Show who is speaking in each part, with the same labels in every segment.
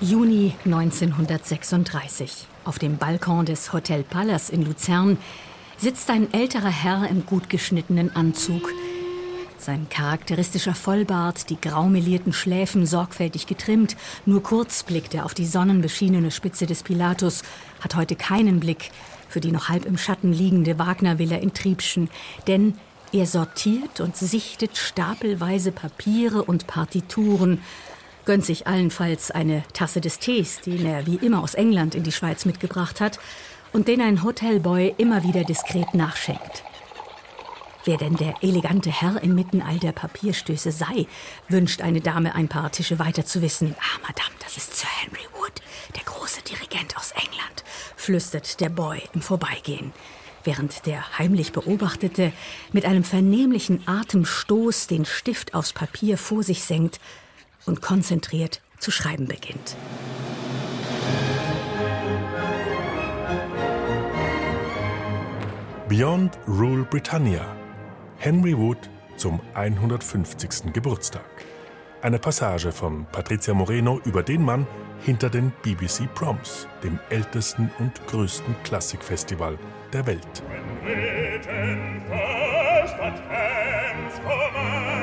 Speaker 1: Juni 1936. Auf dem Balkon des Hotel Palace in Luzern sitzt ein älterer Herr im gut geschnittenen Anzug. Sein charakteristischer Vollbart, die graumelierten Schläfen sorgfältig getrimmt, nur kurz blickt er auf die sonnenbeschienene Spitze des Pilatus, hat heute keinen Blick für die noch halb im Schatten liegende Wagner-Villa in Triebschen, denn er sortiert und sichtet stapelweise Papiere und Partituren, gönnt sich allenfalls eine Tasse des Tees, den er wie immer aus England in die Schweiz mitgebracht hat und den ein Hotelboy immer wieder diskret nachschenkt. Wer denn der elegante Herr inmitten all der Papierstöße sei, wünscht eine Dame ein paar Tische weiter zu wissen. Ah, Madame, das ist Sir Henry Wood, der große Dirigent aus England, flüstert der Boy im Vorbeigehen, während der heimlich Beobachtete mit einem vernehmlichen Atemstoß den Stift aufs Papier vor sich senkt und konzentriert zu schreiben beginnt.
Speaker 2: Beyond Rule Britannia. Henry Wood zum 150. Geburtstag. Eine Passage von Patricia Moreno über den Mann hinter den BBC Proms, dem ältesten und größten Klassikfestival der Welt. When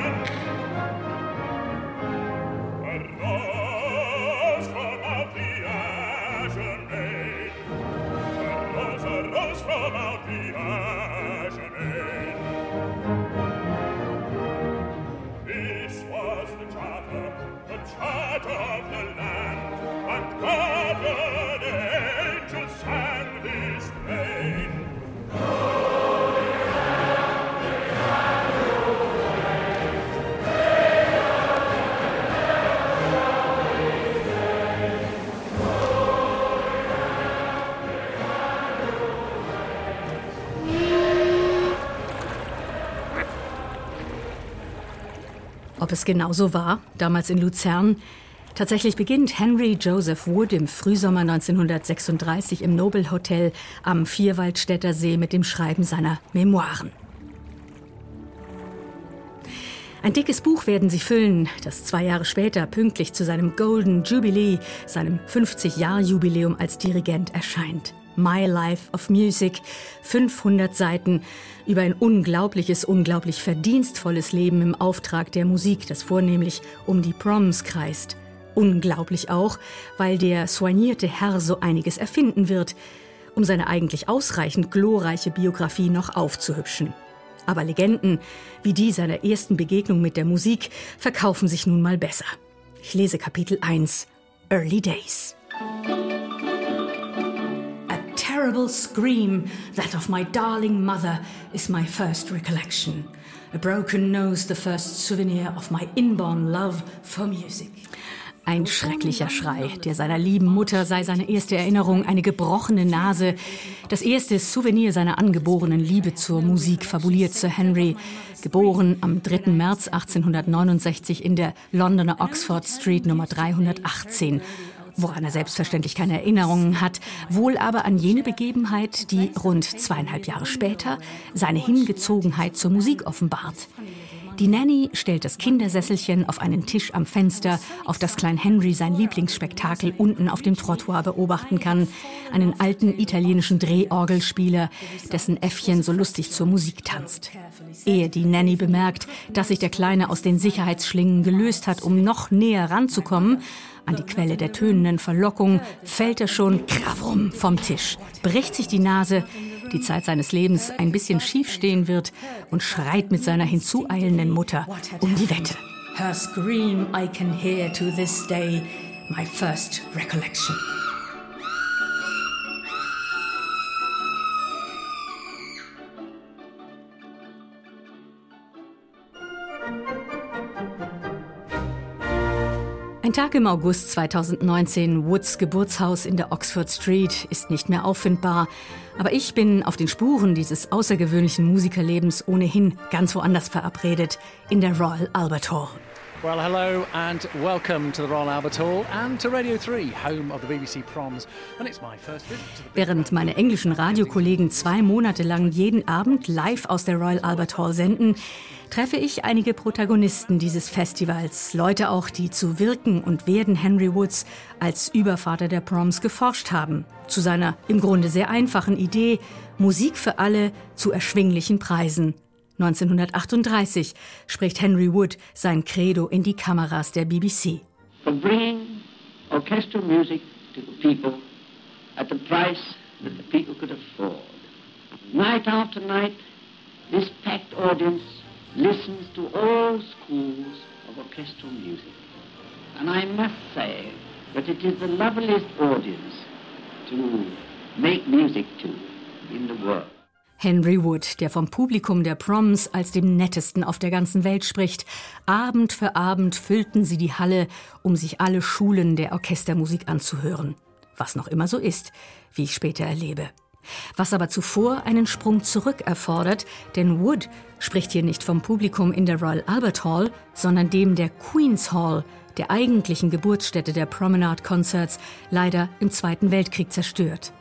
Speaker 1: Ob es genauso war, damals in Luzern, Tatsächlich beginnt Henry Joseph Wood im Frühsommer 1936 im Nobel Hotel am Vierwaldstätter See mit dem Schreiben seiner Memoiren. Ein dickes Buch werden sie füllen, das zwei Jahre später pünktlich zu seinem Golden Jubilee, seinem 50-Jahr-Jubiläum als Dirigent erscheint. My Life of Music, 500 Seiten über ein unglaubliches, unglaublich verdienstvolles Leben im Auftrag der Musik, das vornehmlich um die Proms kreist. Unglaublich auch, weil der soignierte Herr so einiges erfinden wird, um seine eigentlich ausreichend glorreiche Biografie noch aufzuhübschen. Aber Legenden wie die seiner ersten Begegnung mit der Musik verkaufen sich nun mal besser. Ich lese Kapitel 1 Early Days. Terrible scream, that of my darling mother, is my first recollection. A broken nose, the first souvenir of my inborn love for music. Ein schrecklicher Schrei, der seiner lieben Mutter sei seine erste Erinnerung, eine gebrochene Nase, das erste Souvenir seiner angeborenen Liebe zur Musik, fabuliert Sir Henry, geboren am 3. März 1869 in der Londoner Oxford Street Nummer 318 woran er selbstverständlich keine Erinnerungen hat, wohl aber an jene Begebenheit, die rund zweieinhalb Jahre später seine Hingezogenheit zur Musik offenbart. Die Nanny stellt das Kindersesselchen auf einen Tisch am Fenster, auf das Klein Henry sein Lieblingsspektakel unten auf dem Trottoir beobachten kann. Einen alten italienischen Drehorgelspieler, dessen Äffchen so lustig zur Musik tanzt. Ehe die Nanny bemerkt, dass sich der Kleine aus den Sicherheitsschlingen gelöst hat, um noch näher ranzukommen, an die Quelle der tönenden Verlockung fällt er schon kravum vom Tisch, bricht sich die Nase, die Zeit seines Lebens ein bisschen schief stehen wird und schreit mit seiner hinzueilenden Mutter um die Wette. Her scream I can hear to this day, my first recollection. Tag im August 2019, Woods Geburtshaus in der Oxford Street, ist nicht mehr auffindbar. Aber ich bin auf den Spuren dieses außergewöhnlichen Musikerlebens ohnehin ganz woanders verabredet, in der Royal Albert Hall.
Speaker 3: Well, hello and welcome to the Royal Albert Hall and to Radio 3, home of the BBC Proms. And it's my first visit to the
Speaker 1: Während meine englischen Radiokollegen zwei Monate lang jeden Abend live aus der Royal Albert Hall senden, treffe ich einige Protagonisten dieses Festivals, Leute auch, die zu Wirken und Werden Henry Woods als Übervater der Proms geforscht haben, zu seiner im Grunde sehr einfachen Idee, Musik für alle zu erschwinglichen Preisen. 1938 spricht Henry Wood sein Credo in die Kameras der BBC.
Speaker 4: For bringing orchestral music to the people at the price that the people could afford. Night after night, this packed audience listens to all schools of orchestral music. And I must say that it is the loveliest audience to make music to in the world.
Speaker 1: Henry Wood, der vom Publikum der Proms als dem nettesten auf der ganzen Welt spricht. Abend für Abend füllten sie die Halle, um sich alle Schulen der Orchestermusik anzuhören. Was noch immer so ist, wie ich später erlebe. Was aber zuvor einen Sprung zurück erfordert, denn Wood spricht hier nicht vom Publikum in der Royal Albert Hall, sondern dem der Queen's Hall, der eigentlichen Geburtsstätte der Promenade Concerts, leider im Zweiten Weltkrieg zerstört.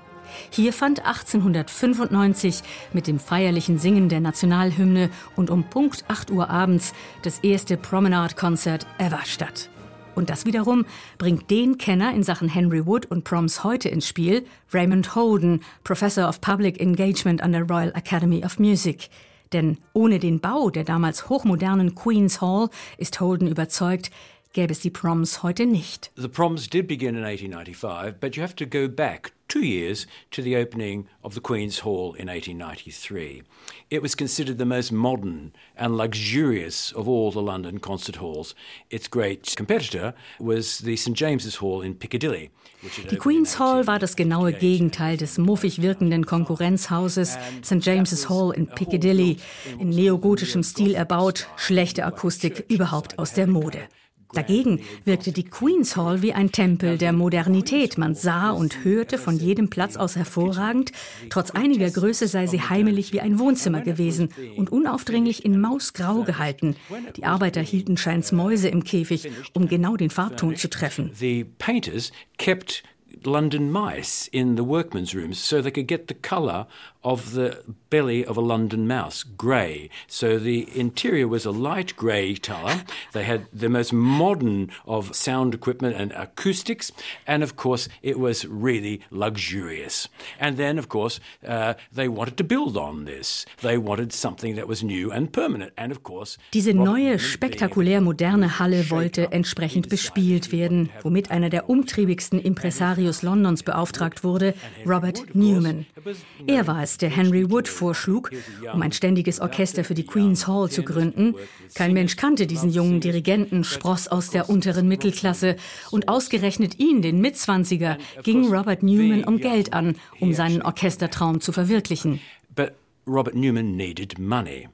Speaker 1: Hier fand 1895 mit dem feierlichen Singen der Nationalhymne und um Punkt 8 Uhr abends das erste Promenade-Konzert ever statt. Und das wiederum bringt den Kenner in Sachen Henry Wood und Proms heute ins Spiel, Raymond Holden, Professor of Public Engagement an der Royal Academy of Music. Denn ohne den Bau der damals hochmodernen Queen's Hall ist Holden überzeugt, gäbe es die Proms heute nicht.
Speaker 5: The Proms did begin in 1895, but you have to go back two years to the opening of the Queen's Hall in 1893. It was considered the most modern and luxurious of all the London concert halls. Its great competitor was the St James's Hall in Piccadilly.
Speaker 1: Die Queen's Hall war das genaue Gegenteil des muffig wirkenden Konkurrenzhauses St James's Hall in Piccadilly, in neogotischem Stil erbaut, schlechte Akustik überhaupt aus der Mode. Dagegen wirkte die Queen's Hall wie ein Tempel der Modernität. Man sah und hörte von jedem Platz aus hervorragend. Trotz einiger Größe sei sie heimelig wie ein Wohnzimmer gewesen und unaufdringlich in Mausgrau gehalten. Die Arbeiter hielten scheins Mäuse im Käfig, um genau den Farbton zu treffen.
Speaker 5: The painters kept London mice in the workmen's rooms so they could get the colour of the belly of a London mouse, grey. So the interior was a light grey colour. They had the most modern of sound equipment and acoustics, and of course, it was really luxurious. And then, of course, uh, they wanted to build on this. They wanted something that was new and permanent. And of course,
Speaker 1: diese neue, spektakulär moderne Halle wollte entsprechend bespielt werden, womit einer der umtriebigsten Impresarios Londons beauftragt wurde, Robert Newman. Er war es, der Henry Wood vorschlug, um ein ständiges Orchester für die Queen's Hall zu gründen. Kein Mensch kannte diesen jungen Dirigenten, Spross aus der unteren Mittelklasse. Und ausgerechnet ihn, den Mitzwanziger, ging Robert Newman um Geld an, um seinen Orchestertraum zu verwirklichen.
Speaker 5: But Robert Newman needed money.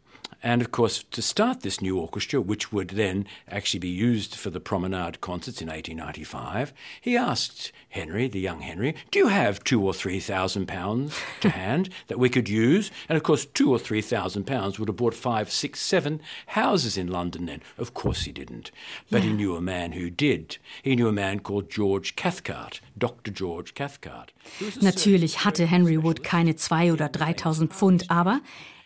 Speaker 5: And of course, to start this new orchestra, which would then actually be used for the Promenade concerts in 1895, he asked Henry, the young Henry, Do you have two or three thousand pounds to hand that we could use? And of course, two or three thousand pounds would have bought five, six, seven houses in London then. Of course, he didn't. But yeah. he knew a man who did. He knew a man called George Cathcart, Dr. George Cathcart.
Speaker 1: Natürlich hatte Henry Wood keine zwei oder dreitausend Pfund, aber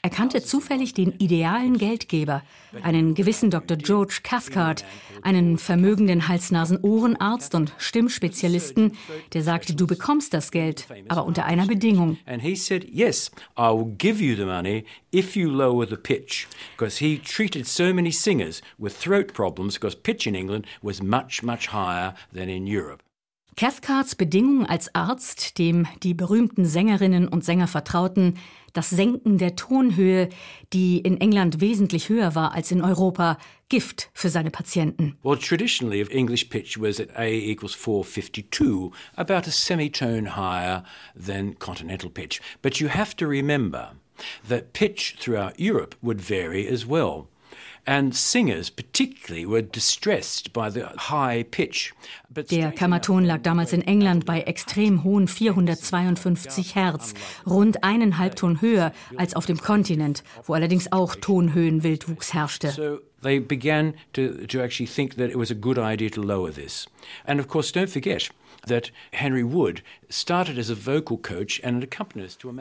Speaker 1: Er kannte zufällig den idealen Geldgeber, einen gewissen Dr. George Cathcart, einen vermögenden Hals-Nasen-Ohrenarzt und Stimmspezialisten, der sagte, du bekommst das Geld, aber unter einer Bedingung.
Speaker 5: If you lower the pitch, because he treated so many singers with throat problems because pitch in England was much, much higher than in Europe.
Speaker 1: Cathcarts Bedingung als Arzt, dem die berühmten Sängerinnen und Sänger vertrauten, das Senken der Tonhöhe, die in England wesentlich höher war als in Europa, Gift für seine Patienten.
Speaker 5: Well, traditionally English pitch was at A equals 452, about a semitone higher than continental pitch. But you have to remember that pitch throughout Europe would vary as well.
Speaker 1: Der Kammerton lag damals in England bei extrem hohen 452 Hertz, rund einen Halbton höher als auf dem Kontinent, wo allerdings auch Tonhöhenwildwuchs herrschte.
Speaker 5: So they began to, to actually think that it was a good idea to lower this. And of course, don't forget, that Henry Wood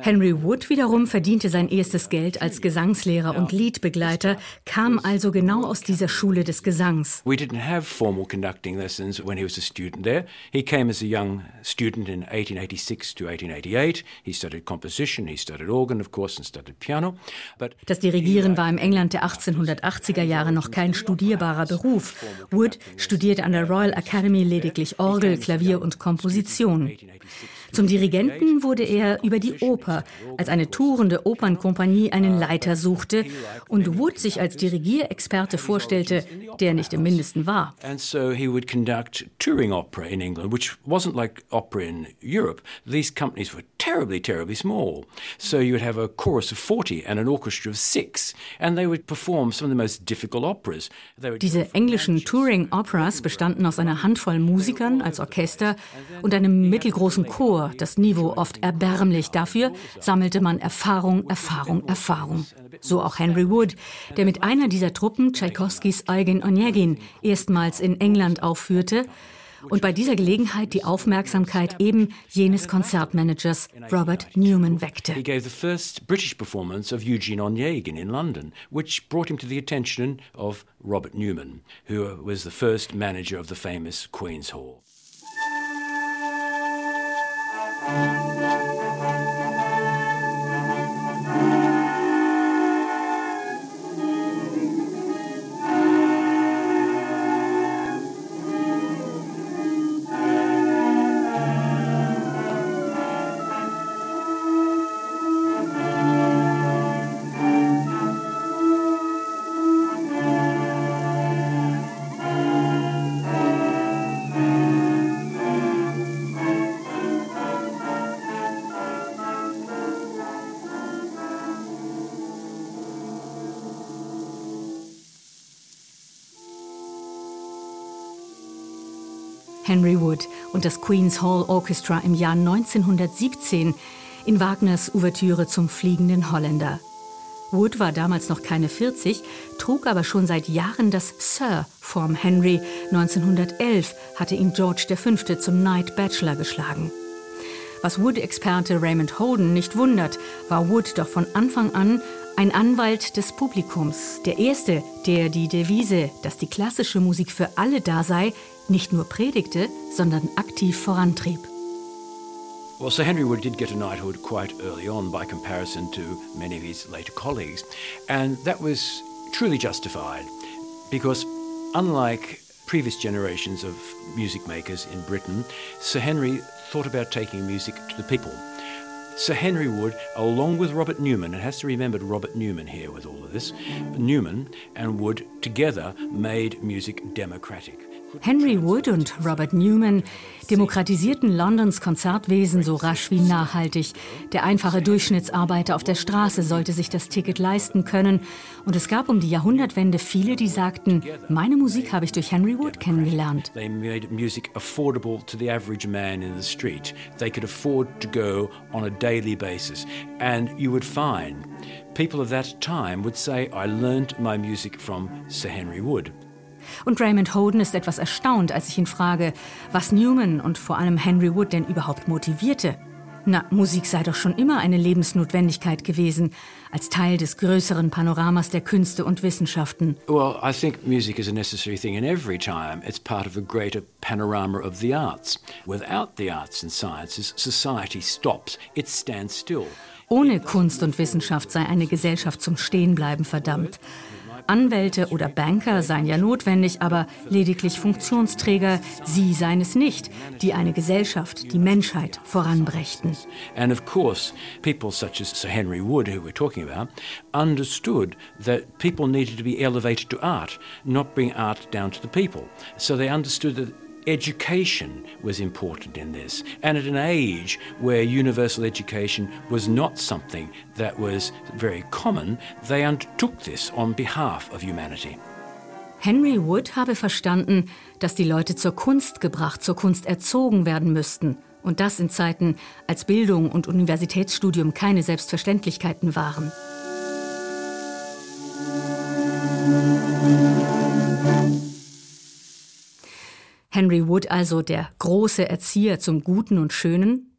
Speaker 1: Henry Wood wiederum verdiente sein erstes Geld als Gesangslehrer und Liedbegleiter, kam also genau aus dieser Schule des Gesangs.
Speaker 5: We didn't have formal conducting lessons when he was a student there. He came as a young student in 1886 to 1888. He studied composition, he studied organ, of course, and studied piano. But
Speaker 1: Das Dirigieren war im England der 1880er Jahre noch kein studierbarer Beruf. Wood studierte an der Royal Academy lediglich Orgel, Klavier und Komposition. Zum Dirigenten wurde er über die Oper, als eine tourende Opernkompanie einen Leiter suchte und Wood sich als Dirigierexperte vorstellte, der nicht im Mindesten war.
Speaker 5: And so he would conduct touring opera in England, which wasn't like opera in Europe. These companies were terribly, terribly small. So you would have a chorus of 40 and an orchestra of six, and they would perform some of the most difficult operas.
Speaker 1: Diese englischen Touring Operas bestanden aus einer Handvoll Musikern als Orchester und einem mittelgroßen Chor, das Niveau oft erbärmlich. Dafür sammelte man Erfahrung, Erfahrung, Erfahrung. So auch Henry Wood, der mit einer dieser Truppen Tschaikowskis Eugen Onegin erstmals in England aufführte und bei dieser Gelegenheit die Aufmerksamkeit eben jenes Konzertmanagers Robert Newman weckte.
Speaker 5: He gave the first British performance of Eugene Onegin in London, which brought him to the attention of Robert Newman, who was the first manager of the famous Queen's Hall.
Speaker 1: Henry Wood und das Queen's Hall Orchestra im Jahr 1917 in Wagners Ouvertüre zum Fliegenden Holländer. Wood war damals noch keine 40, trug aber schon seit Jahren das Sir vorm Henry. 1911 hatte ihn George V. zum Knight Bachelor geschlagen. Was Wood-Experte Raymond Holden nicht wundert, war Wood doch von Anfang an ein Anwalt des Publikums, der erste, der die Devise, dass die klassische Musik für alle da sei, nicht nur predigte, sondern aktiv vorantrieb.
Speaker 5: Well, Sir Henry Wood did get a knighthood quite early on by comparison to many of his later colleagues, and that was truly justified because, unlike previous generations of music makers in Britain, Sir Henry thought about taking music to the people. Sir Henry Wood, along with Robert Newman, it has to be remembered Robert Newman here with all of this, Newman and Wood together made music democratic.
Speaker 1: Henry Wood und Robert Newman demokratisierten Londons Konzertwesen so rasch wie nachhaltig. Der einfache Durchschnittsarbeiter auf der Straße sollte sich das Ticket leisten können. Und es gab um die Jahrhundertwende viele, die sagten, meine Musik habe ich durch Henry Wood kennengelernt.
Speaker 5: They made music affordable to the average man in the street. They could afford to go on a daily basis. And you would find people of that time would say, I learned my music from Sir Henry Wood.
Speaker 1: Und Raymond Holden ist etwas erstaunt, als ich ihn frage, was Newman und vor allem Henry Wood denn überhaupt motivierte. Na, Musik sei doch schon immer eine Lebensnotwendigkeit gewesen, als Teil des größeren Panoramas der Künste und Wissenschaften.
Speaker 5: Well, I think music is a necessary thing in every time. It's part of a greater panorama of the arts. Without the arts and sciences, society stops. It stands still.
Speaker 1: Ohne Kunst und Wissenschaft sei eine Gesellschaft zum Stehenbleiben verdammt. Anwälte oder Banker seien ja notwendig, aber lediglich Funktionsträger, sie seien es nicht, die eine Gesellschaft, die Menschheit voranbrächten.
Speaker 5: And of course, people such as Sir Henry Wood, who we're talking about, understood that people needed to be elevated to art, not bring art down to the people. So they understood that education was important in this. And at an age where universal education was not something that was very common, they undertook this on behalf of humanity.
Speaker 1: Henry Wood habe verstanden, dass die Leute zur Kunst gebracht, zur Kunst erzogen werden müssten. Und das in Zeiten, als Bildung und Universitätsstudium keine Selbstverständlichkeiten waren. Henry Wood also der große Erzieher zum Guten und Schönen?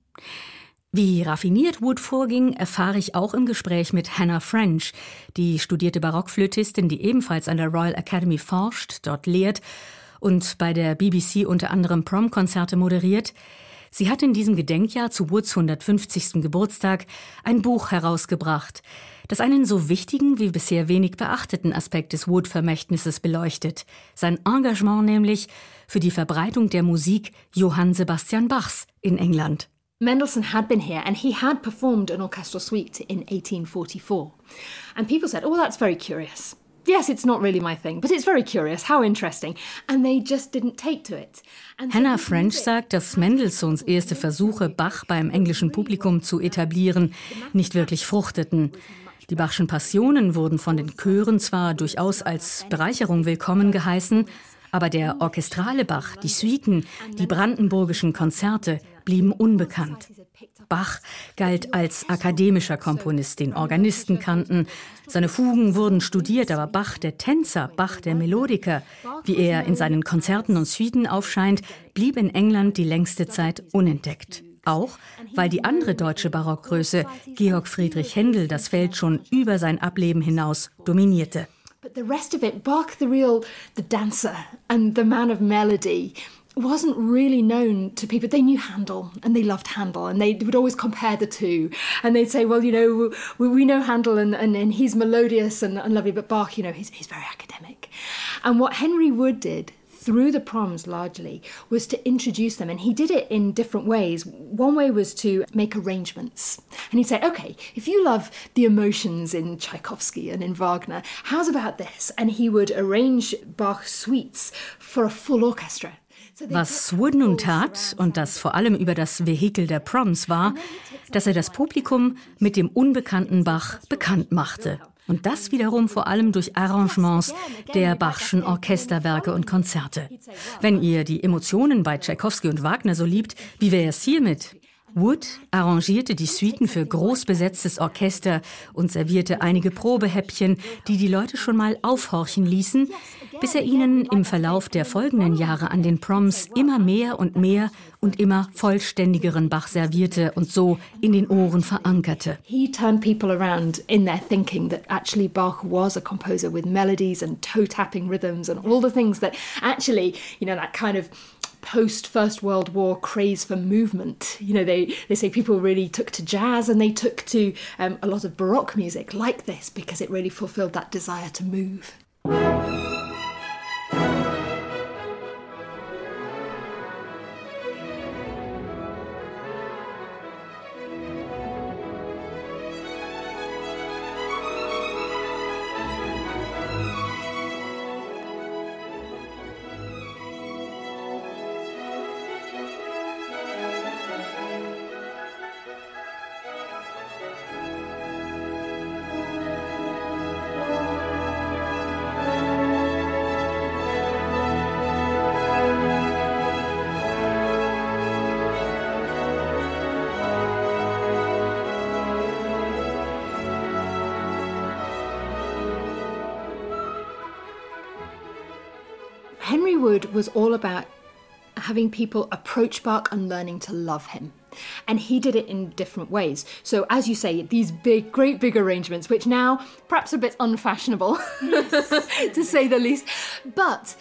Speaker 1: Wie raffiniert Wood vorging, erfahre ich auch im Gespräch mit Hannah French, die studierte Barockflötistin, die ebenfalls an der Royal Academy forscht, dort lehrt und bei der BBC unter anderem Prom-Konzerte moderiert. Sie hat in diesem Gedenkjahr zu Woods 150. Geburtstag ein Buch herausgebracht, das einen so wichtigen wie bisher wenig beachteten Aspekt des Wood-Vermächtnisses beleuchtet. Sein Engagement nämlich für die Verbreitung der Musik Johann Sebastian Bachs in England.
Speaker 6: Mendelssohn had been here and he had performed an orchestral suite in 1844. And people said, oh, that's very curious. Yes, it's not really my thing, but it's very curious, how interesting. And they just didn't take to it. And
Speaker 1: Hannah French sagt, dass Mendelssohns erste Versuche, Bach beim englischen Publikum zu etablieren, nicht wirklich fruchteten. Die Bachschen Passionen wurden von den Chören zwar durchaus als Bereicherung willkommen geheißen, aber der orchestrale Bach, die Suiten, die brandenburgischen Konzerte blieben unbekannt. Bach galt als akademischer Komponist, den Organisten kannten. Seine Fugen wurden studiert, aber Bach, der Tänzer, Bach, der Melodiker, wie er in seinen Konzerten und Suiten aufscheint, blieb in England die längste Zeit unentdeckt. Auch weil die andere deutsche Barockgröße, Georg Friedrich Händel, das Feld schon über sein Ableben hinaus dominierte.
Speaker 6: But the rest of it, Bach, the real, the dancer and the man of melody, wasn't really known to people. They knew Handel and they loved Handel and they would always compare the two. And they'd say, well, you know, we, we know Handel and, and, and he's melodious and, and lovely, but Bach, you know, he's, he's very academic. And what Henry Wood did through the proms largely was to introduce them and he did it in different ways. One way was to make arrangements. And he'd say okay if you love the emotions in tchaikovsky and in wagner how's about this? And he would arrange bach suites for a full orchestra.
Speaker 1: Was Wood nun tat, und das vor allem über das Vehikel der Proms war, dass er das Publikum mit dem unbekannten Bach bekannt machte. Und das wiederum vor allem durch Arrangements der Bachschen Orchesterwerke und Konzerte. Wenn ihr die Emotionen bei Tchaikovsky und Wagner so liebt, wie wäre es hiermit? Wood arrangierte die Suiten für groß besetztes Orchester und servierte einige Probehäppchen, die die Leute schon mal aufhorchen ließen, bis er ihnen im Verlauf der folgenden Jahre an den Proms immer mehr und mehr und immer vollständigeren Bach servierte und so in den Ohren verankerte.
Speaker 6: He turned people around in their thinking that actually Bach was a composer with melodies and toe-tapping rhythms and all the things that actually, you know, that kind of post First World War craze for movement. You know, they, they say people really took to jazz and they took to um, a lot of Baroque music like this because it really fulfilled that desire to move. Wood was all about having people approach Bach and learning to love him. And he did it in different ways. So, as you say, these big, great big arrangements, which now perhaps a bit unfashionable, to say the least. But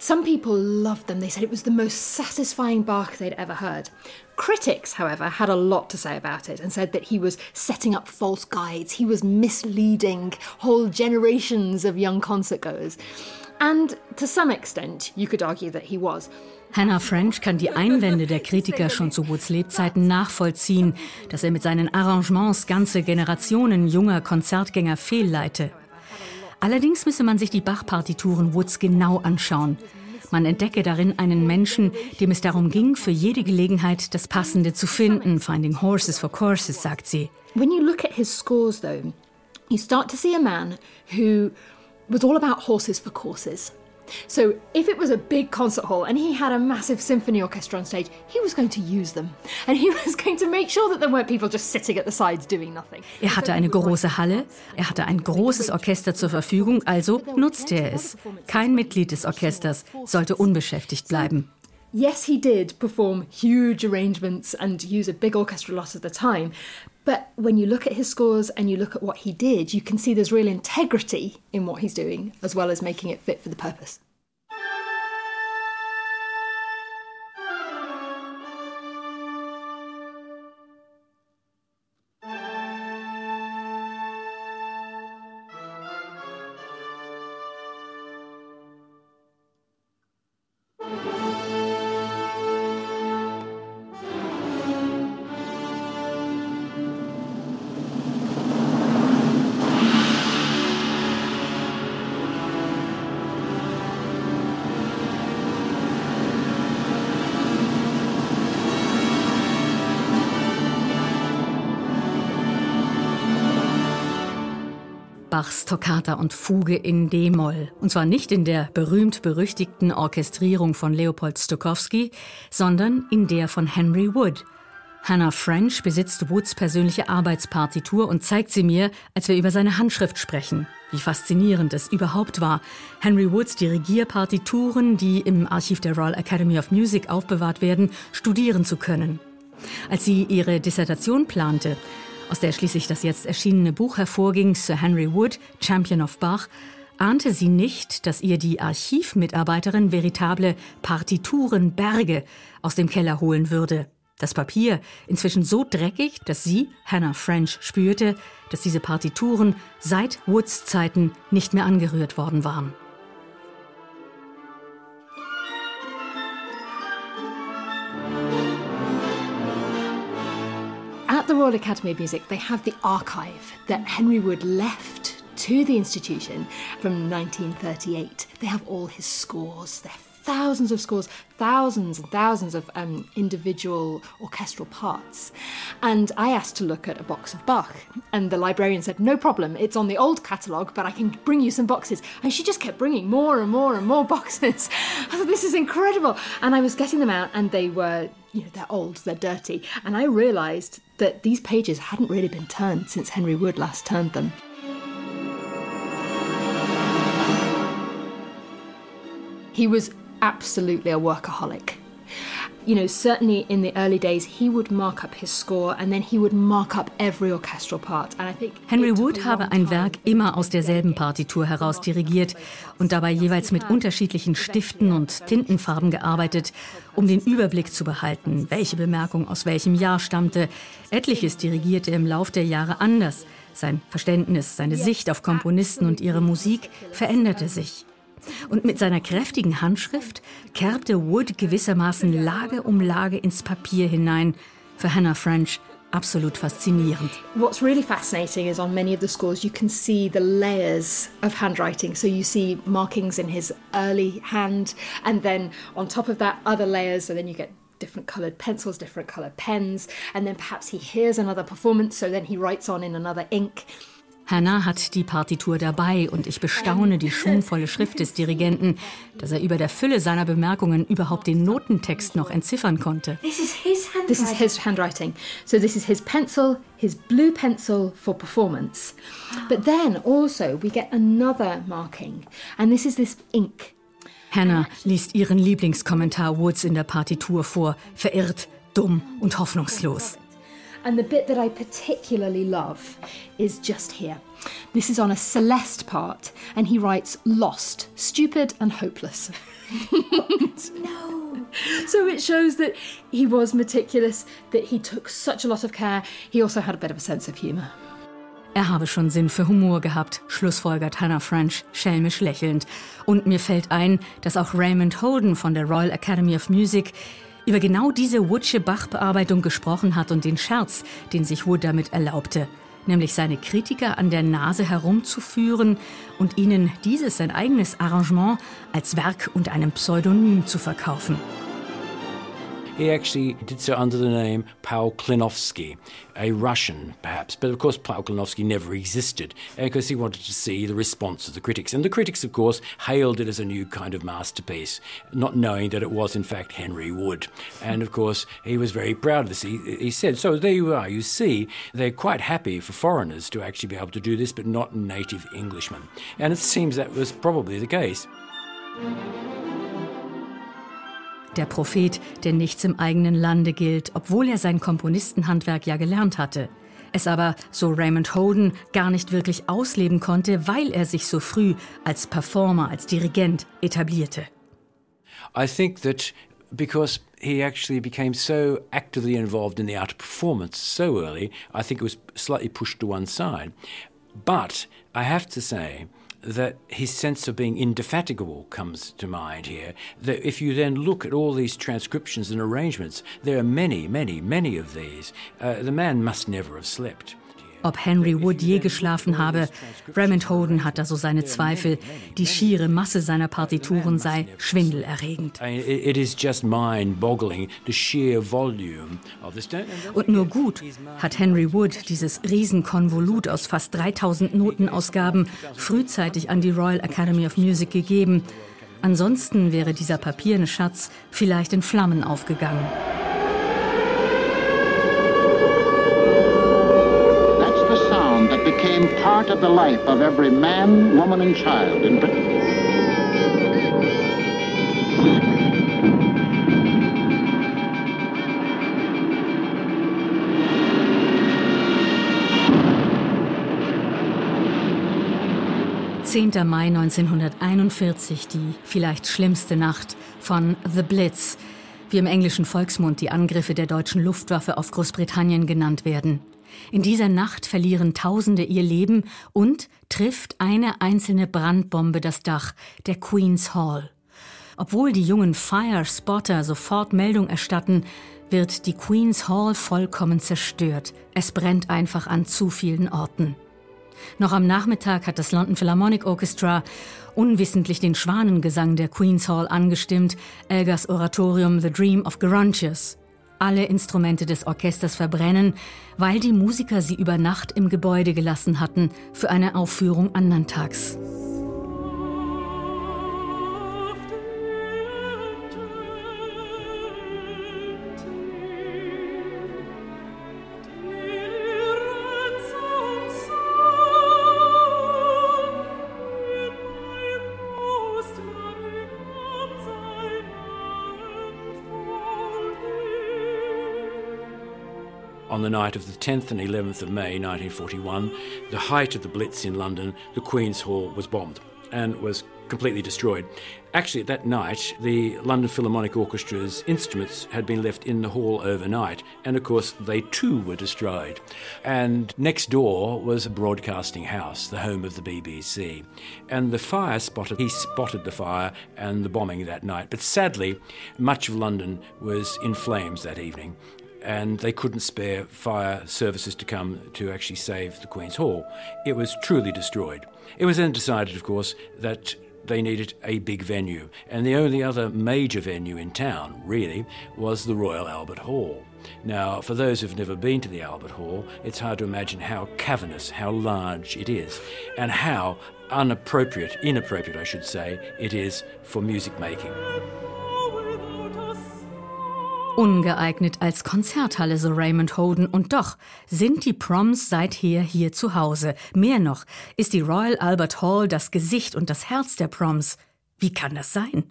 Speaker 6: some people loved them. They said it was the most satisfying Bach they'd ever heard. Critics, however, had a lot to say about it and said that he was setting up false guides, he was misleading whole generations of young concertgoers. And to some extent, you could argue that he was.
Speaker 1: Hannah French kann die Einwände der Kritiker schon zu Woods Lebzeiten nachvollziehen, dass er mit seinen Arrangements ganze Generationen junger Konzertgänger fehlleite. Allerdings müsse man sich die Bach-Partituren Woods genau anschauen. Man entdecke darin einen Menschen, dem es darum ging, für jede Gelegenheit das Passende zu finden. Finding horses for courses, sagt sie.
Speaker 6: When you look at his scores, though, you start to see a man who was all about horses for courses. So if it was a big concert hall and he had a massive symphony orchestra on stage, he was going to use them. And he was going to make sure that there weren't people just sitting at the sides doing nothing.
Speaker 1: Er hatte eine große Halle, er hatte ein großes Orchester zur Verfügung, also nutzte er es. Kein Mitglied des Orchesters sollte unbeschäftigt bleiben.
Speaker 6: Yes, he did perform huge arrangements and use a big orchestra a lot of the time. But when you look at his scores and you look at what he did, you can see there's real integrity in what he's doing, as well as making it fit for the purpose.
Speaker 1: Bachs Toccata und Fuge in D-Moll. Und zwar nicht in der berühmt-berüchtigten Orchestrierung von Leopold Stokowski, sondern in der von Henry Wood. Hannah French besitzt Woods persönliche Arbeitspartitur und zeigt sie mir, als wir über seine Handschrift sprechen. Wie faszinierend es überhaupt war, Henry Woods Dirigierpartituren, die im Archiv der Royal Academy of Music aufbewahrt werden, studieren zu können. Als sie ihre Dissertation plante, aus der schließlich das jetzt erschienene Buch hervorging, Sir Henry Wood, Champion of Bach, ahnte sie nicht, dass ihr die Archivmitarbeiterin veritable Partiturenberge aus dem Keller holen würde. Das Papier inzwischen so dreckig, dass sie, Hannah French, spürte, dass diese Partituren seit Woods Zeiten nicht mehr angerührt worden waren.
Speaker 6: Royal Academy of Music, they have the archive that Henry Wood left to the institution from 1938. They have all his scores, They're thousands of scores, thousands and thousands of um, individual orchestral parts. And I asked to look at a box of Bach, and the librarian said, No problem, it's on the old catalogue, but I can bring you some boxes. And she just kept bringing more and more and more boxes. I thought, This is incredible. And I was getting them out, and they were, you know, they're old, they're dirty. And I realised that these pages hadn't really been turned since Henry Wood last turned them. He was absolutely a workaholic. You know, certainly in the early days, he would mark up his score and then he would mark up every orchestral part. And I think
Speaker 1: Henry Wood habe ein Werk immer aus derselben Partitur heraus dirigiert und dabei jeweils mit unterschiedlichen Stiften und Tintenfarben gearbeitet, um den Überblick zu behalten, welche Bemerkung aus welchem Jahr stammte. Etliches dirigierte im Lauf der Jahre anders. Sein Verständnis, seine Sicht auf Komponisten und ihre Musik veränderte sich. Und mit seiner kräftigen Handschrift kerbte Wood gewissermaßen Lage um Lage ins Papier hinein. Für Hannah French absolut faszinierend.
Speaker 6: What's really fascinating is on many of the scores you can see the layers of handwriting. So you see markings in his early hand, and then on top of that, other layers. So then you get different coloured pencils, different coloured pens, and then perhaps he hears another performance, so then he writes on in another ink.
Speaker 1: Hannah hat die Partitur dabei und ich bestaune die schwungvolle Schrift des Dirigenten, dass er über der Fülle seiner Bemerkungen überhaupt den Notentext noch entziffern konnte.
Speaker 6: This is his handwriting. This is his handwriting. So this is his pencil, his blue pencil for performance. But then also we get another marking and this is this ink.
Speaker 1: Hannah liest ihren Lieblingskommentar Woods in der Partitur vor, verirrt, dumm und hoffnungslos.
Speaker 6: And the bit that I particularly love is just here. This is on a Celeste part, and he writes lost, stupid, and hopeless. no. So it shows that he was meticulous, that he took such a lot of care. He also had a bit of a sense of humour.
Speaker 1: Er habe schon Sinn für Humor gehabt, schlussfolgert Hannah French schelmisch lächelnd. Und mir fällt ein, dass auch Raymond Holden von der Royal Academy of Music über genau diese Woodsche Bach-Bearbeitung gesprochen hat und den Scherz, den sich Wood damit erlaubte. nämlich seine Kritiker an der Nase herumzuführen und ihnen dieses sein eigenes Arrangement als Werk unter einem Pseudonym zu verkaufen.
Speaker 5: He actually did so under the name Paul Klinovsky, a Russian perhaps, but of course Paul Klinovsky never existed eh, because he wanted to see the response of the critics. And the critics, of course, hailed it as a new kind of masterpiece, not knowing that it was in fact Henry Wood. And of course, he was very proud of this. He, he said, So there you are, you see, they're quite happy for foreigners to actually be able to do this, but not native Englishmen. And it seems that was probably the case.
Speaker 1: Der Prophet, der nichts im eigenen Lande gilt, obwohl er sein Komponistenhandwerk ja gelernt hatte. Es aber, so Raymond Holden, gar nicht wirklich ausleben konnte, weil er sich so früh als Performer, als Dirigent etablierte.
Speaker 5: I think that because he actually became so actively involved in the art of performance so early, I think it was slightly pushed to one side. But I have to say, that his sense of being indefatigable comes to mind here. That if you then look at all these transcriptions and arrangements, there are many, many, many of these. Uh, the man must never have slept.
Speaker 1: Ob Henry Wood je geschlafen habe, Raymond Holden hat da so seine Zweifel. Die schiere Masse seiner Partituren sei schwindelerregend. Und nur gut hat Henry Wood dieses Riesenkonvolut aus fast 3000 Notenausgaben frühzeitig an die Royal Academy of Music gegeben. Ansonsten wäre dieser papierne Schatz vielleicht in Flammen aufgegangen. became part of the life of every man, woman and child in Britain. Zehnter Mai 1941, die vielleicht schlimmste Nacht von The Blitz, wie im englischen Volksmund die Angriffe der deutschen Luftwaffe auf Großbritannien genannt werden. In dieser Nacht verlieren Tausende ihr Leben und trifft eine einzelne Brandbombe das Dach der Queen's Hall. Obwohl die jungen Fire Spotter sofort Meldung erstatten, wird die Queen's Hall vollkommen zerstört. Es brennt einfach an zu vielen Orten. Noch am Nachmittag hat das London Philharmonic Orchestra unwissentlich den Schwanengesang der Queen's Hall angestimmt, Elgers Oratorium The Dream of Gerontius alle Instrumente des Orchesters verbrennen, weil die Musiker sie über Nacht im Gebäude gelassen hatten für eine Aufführung andern Tags.
Speaker 5: On the night of the 10th and 11th of May 1941, the height of the Blitz in London, the Queen's Hall was bombed and was completely destroyed. Actually, that night, the London Philharmonic Orchestra's instruments had been left in the hall overnight, and of course, they too were destroyed. And next door was a broadcasting house, the home of the BBC. And the fire spotted, he spotted the fire and the bombing that night. But sadly, much of London was in flames that evening, and they couldn't spare fire services to come to actually save the Queen's Hall. It was truly destroyed. It was then decided, of course, that they needed a big venue, and the only other major venue in town, really, was the Royal Albert Hall. Now, for those who've never been to the Albert Hall, it's hard to imagine how cavernous, how large it is, and how unappropriate, inappropriate, I should say, it is for music making.
Speaker 1: Ungeeignet als Konzerthalle, so Raymond Holden. Und doch sind die Proms seither hier zu Hause. Mehr noch, ist die Royal Albert Hall das Gesicht und das Herz der Proms. Wie kann das sein?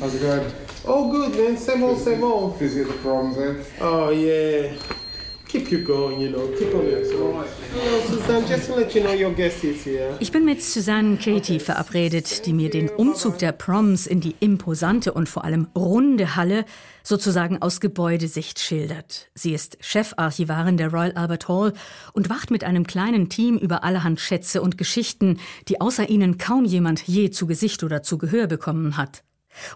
Speaker 7: How's it going? Oh, good, man. Same old, same old. Busy at the proms, eh? Oh, yeah. Keep you going, you know, keep on here.
Speaker 1: Ich bin mit Susanne Katie verabredet, die mir den Umzug der Proms in die imposante und vor allem runde Halle sozusagen aus Gebäudesicht schildert. Sie ist Chefarchivarin der Royal Albert Hall und wacht mit einem kleinen Team über allerhand Schätze und Geschichten, die außer ihnen kaum jemand je zu Gesicht oder zu Gehör bekommen hat.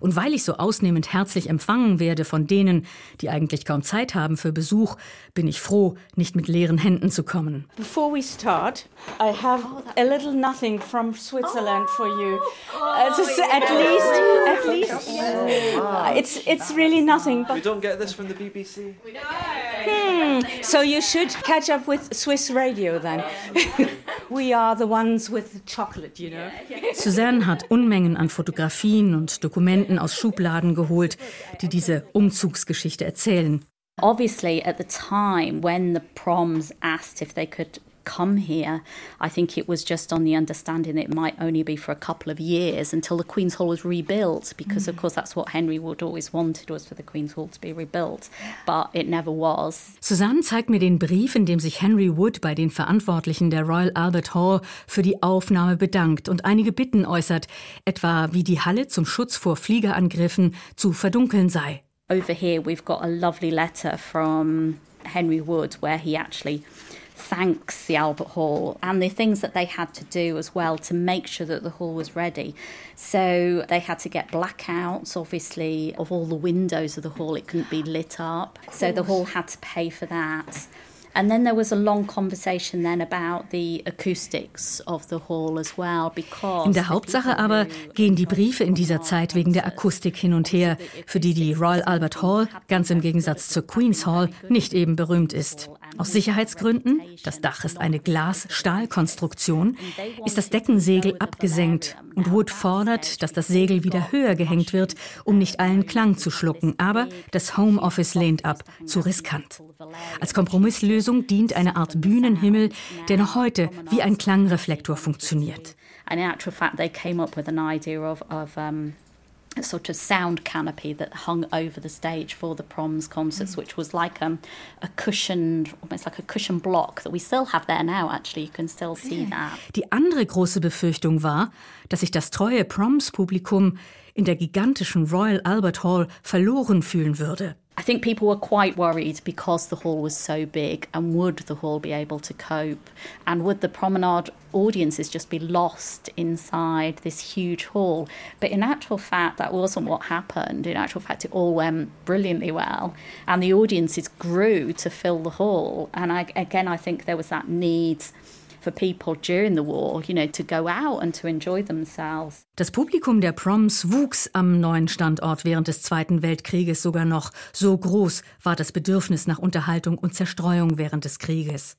Speaker 1: Und weil ich so ausnehmend herzlich empfangen werde von denen, die eigentlich kaum Zeit haben für Besuch, bin ich froh, nicht mit leeren Händen zu kommen.
Speaker 8: Before we start, I have a little nothing from Switzerland for you. Uh, at least, at least, uh, it's it's really nothing.
Speaker 9: We don't get this from the BBC.
Speaker 8: Hmm. So you should catch up with Swiss radio then. We are the ones with the chocolate, you know.
Speaker 1: Suzanne hat Unmengen an Fotografien und Dokumenten aus Schubladen geholt, die diese Umzugsgeschichte erzählen.
Speaker 10: Obviously, at the time when the proms asked if they could come here, I think it was just on the understanding that it might only be for a couple of years until the Queen's Hall was rebuilt, because mm. of course that's what Henry Wood always wanted was for the Queen's Hall to be rebuilt, but it never was.
Speaker 1: Susanne zeigt mir den Brief, in dem sich Henry Wood bei den Verantwortlichen der Royal Albert Hall für die Aufnahme bedankt und einige Bitten äußert, etwa wie die Halle zum Schutz vor Fliegerangriffen zu verdunkeln sei.
Speaker 10: Over here we've got a lovely letter from Henry Wood where he actually thanks the Albert Hall and the things that they had to do as well to make sure that the hall was ready. So they had to get blackouts, obviously, of all the windows of the hall. It couldn't be lit up. So the hall had to pay for that. And then there was a long conversation then about the acoustics of the hall as well because
Speaker 1: In der Hauptsache aber gehen die Briefe in dieser Zeit wegen der Akustik hin und her, für die die Royal Albert Hall ganz im Gegensatz zur Queen's Hall nicht eben berühmt ist. Aus Sicherheitsgründen, das Dach ist eine Glas-Stahl-Konstruktion, ist das Deckensegel abgesenkt und Wood fordert, dass das Segel wieder höher gehängt wird, um nicht allen Klang zu schlucken. Aber das Home Office lehnt ab, zu riskant. Als Kompromisslösung dient eine Art Bühnenhimmel, der noch heute wie ein Klangreflektor funktioniert.
Speaker 10: And in actual fact, they came up with an idea of, of um, sort of sound canopy that hung over the stage for the proms concerts, mm. which was like um, a cushioned, almost like a cushion block that we still have there now. Actually, you can still see that.
Speaker 1: Die andere große Befürchtung war, dass sich das treue Proms-Publikum in der gigantischen Royal Albert Hall verloren fühlen würde.
Speaker 10: I think people were quite worried because the hall was so big and would the hall be able to cope? And would the promenade audiences just be lost inside this huge hall? But in actual fact that wasn't what happened. In actual fact it all went brilliantly well and the audiences grew to fill the hall. And I, again I think there was that need for people during the war, you know, to go out and to enjoy themselves.
Speaker 1: Das Publikum der Proms wuchs am neuen Standort während des Zweiten Weltkrieges sogar noch. So groß war das Bedürfnis nach Unterhaltung und Zerstreuung während des Krieges.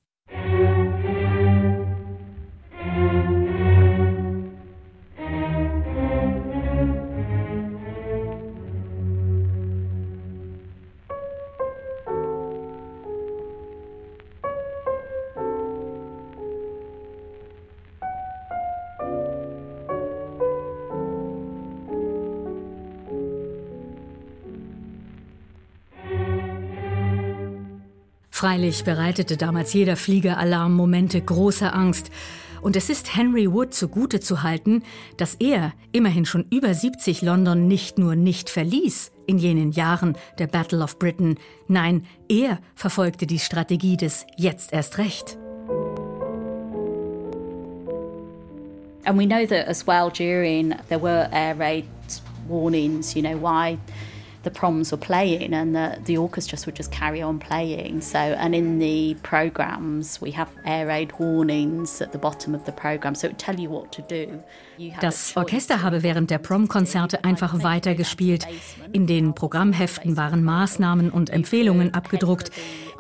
Speaker 1: Freilich bereitete damals jeder Fliegeralarm Momente großer Angst. Und es ist Henry Wood zugute zu halten, dass er, immerhin schon über 70, London nicht nur nicht verließ in jenen Jahren der Battle of Britain, nein, er verfolgte die Strategie des Jetzt erst recht.
Speaker 10: And we know that as well during there were air raid warnings, you know, why the proms were playing and the, the orchestras would just carry on playing. So, and in the programs, we have air raid warnings at the bottom of the program, so it would tell you what to do.
Speaker 1: Das Orchester habe während der Prom-Konzerte einfach weitergespielt. In den Programmheften waren Maßnahmen und Empfehlungen abgedruckt,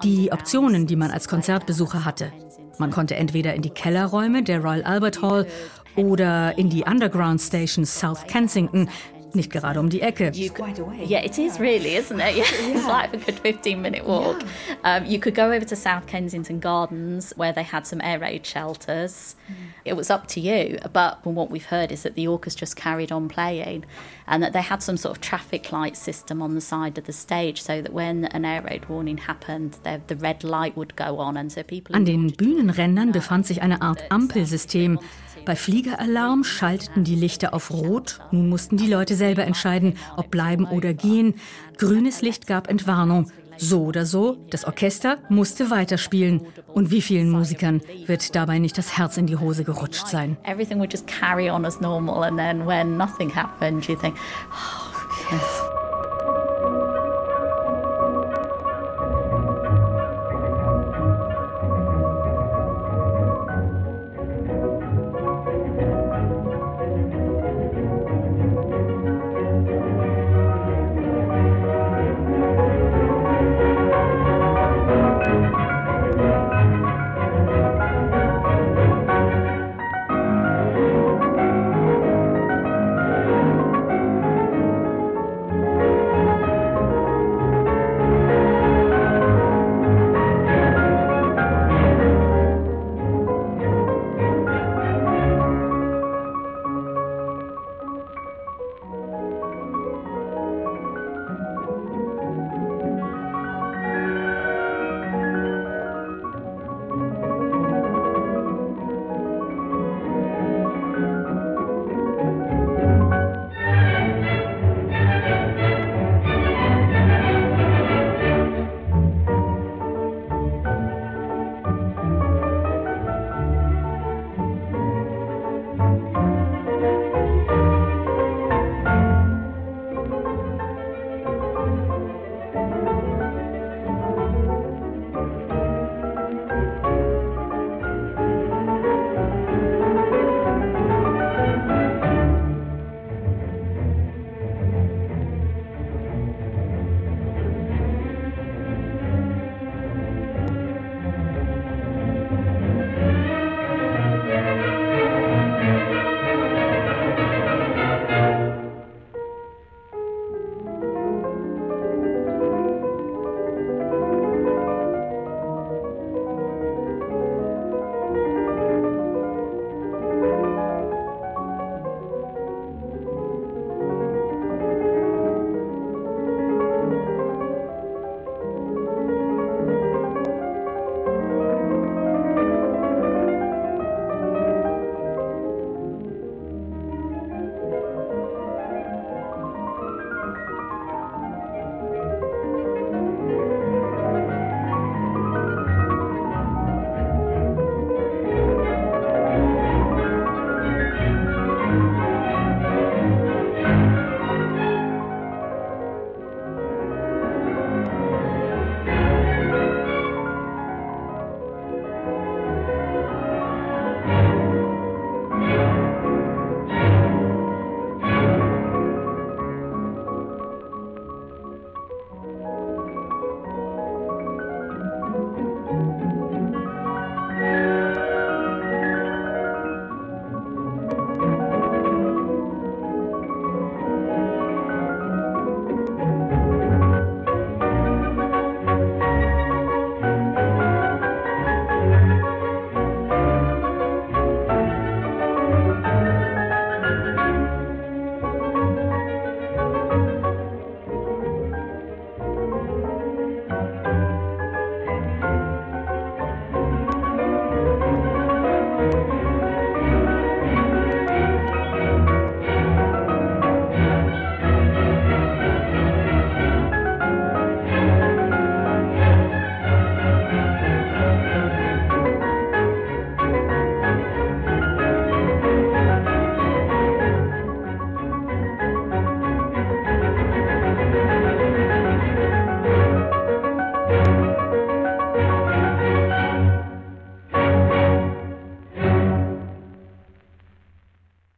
Speaker 1: die Optionen, die man als Konzertbesucher hatte. Man konnte entweder in die Kellerräume der Royal Albert Hall oder in die Underground Station South Kensington, nicht gerade um die Ecke.
Speaker 10: yeah, it is really, isn't it? Yeah, it's like a good 15 minute walk. Yeah. Um, you could go over to South Kensington Gardens where they had some air raid shelters. Mm. It was up to you, but what we've heard is that the orchestra just carried on playing and that they had some sort of traffic light system on the side of the stage so that when an air raid warning happened, the, the red light would go on and so people...
Speaker 1: An den Bühnenrändern befand sich eine Art Ampelsystem, Bei Fliegeralarm schalteten die Lichter auf Rot. Nun mussten die Leute selber entscheiden, ob bleiben oder gehen. Grünes Licht gab Entwarnung. So oder so, das Orchester musste weiterspielen. Und wie vielen Musikern wird dabei nicht das Herz in die Hose gerutscht sein?
Speaker 10: Everything would just carry on as normal and then when nothing happened, you think, oh, Yes.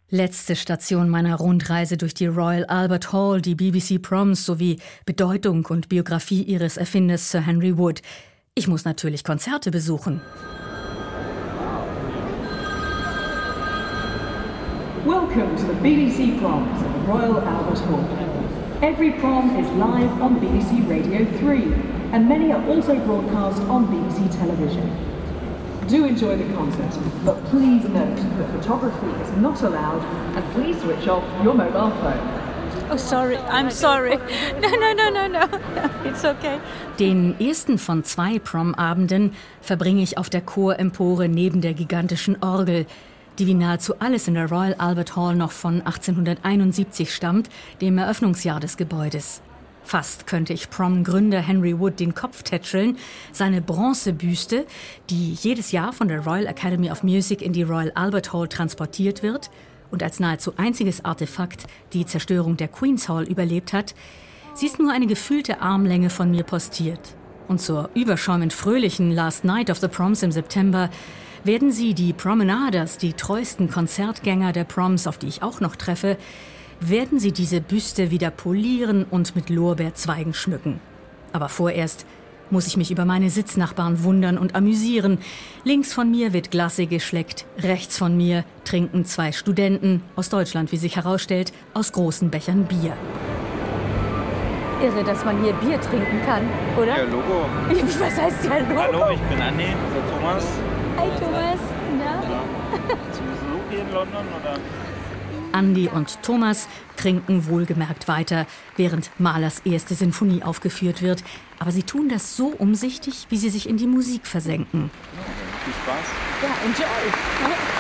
Speaker 1: Letzte Station meiner Rundreise durch die Royal Albert Hall, die BBC Proms sowie Bedeutung und Biografie ihres Erfinders Sir Henry Wood. Ich muss natürlich Konzerte besuchen.
Speaker 11: Welcome to the BBC Proms at the Royal Albert Hall. Every prom is live on BBC Radio 3, and many are also broadcast on BBC Television. Do enjoy the concert, but please note that photography is not allowed and please switch off your mobile phone.
Speaker 8: Oh, sorry, I'm sorry. No, no, no, no, no. It's okay.
Speaker 1: Den ersten von zwei Prom-Abenden verbringe ich auf der Chorempore neben der gigantischen Orgel, die wie nahezu alles in der Royal Albert Hall noch von 1871 stammt, dem Eröffnungsjahr des Gebäudes. Fast könnte ich Prom-Gründer Henry Wood den Kopf tätscheln. Seine Bronzebüste, die jedes Jahr von der Royal Academy of Music in die Royal Albert Hall transportiert wird und als nahezu einziges Artefakt die Zerstörung der Queen's Hall überlebt hat, sie ist nur eine gefühlte Armlänge von mir postiert. Und zur überschäumend fröhlichen Last Night of the Proms im September werden sie, die Promenaders, die treuesten Konzertgänger der Proms, auf die ich auch noch treffe, werden sie diese Büste wieder polieren und mit Lorbeerzweigen schmücken. Aber vorerst muss ich mich über meine Sitznachbarn wundern und amüsieren. Links von mir wird Glasse geschleckt, rechts von mir trinken zwei Studenten aus Deutschland, wie sich herausstellt, aus großen Bechern Bier.
Speaker 12: Irre, dass man hier Bier trinken kann, oder?
Speaker 13: Ja, Logo.
Speaker 12: Was heißt ja Logo?
Speaker 13: Hallo, ich bin Andi, der Thomas.
Speaker 12: Hi Thomas. Ja.
Speaker 13: Zum Besuch hier in London oder?
Speaker 1: Andi und Thomas trinken wohlgemerkt weiter, während Mahlers erste Sinfonie aufgeführt wird. Aber sie tun das so umsichtig, wie sie sich in die Musik versenken.
Speaker 13: Viel Spaß.
Speaker 12: Ja, enjoy.